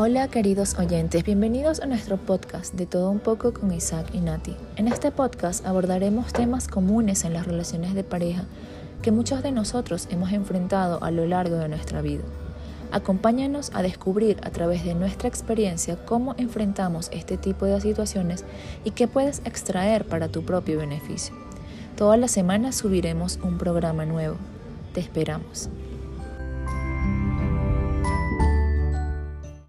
Hola queridos oyentes, bienvenidos a nuestro podcast de todo un poco con Isaac y Nati. En este podcast abordaremos temas comunes en las relaciones de pareja que muchos de nosotros hemos enfrentado a lo largo de nuestra vida. Acompáñanos a descubrir a través de nuestra experiencia cómo enfrentamos este tipo de situaciones y qué puedes extraer para tu propio beneficio. Todas las semanas subiremos un programa nuevo. Te esperamos.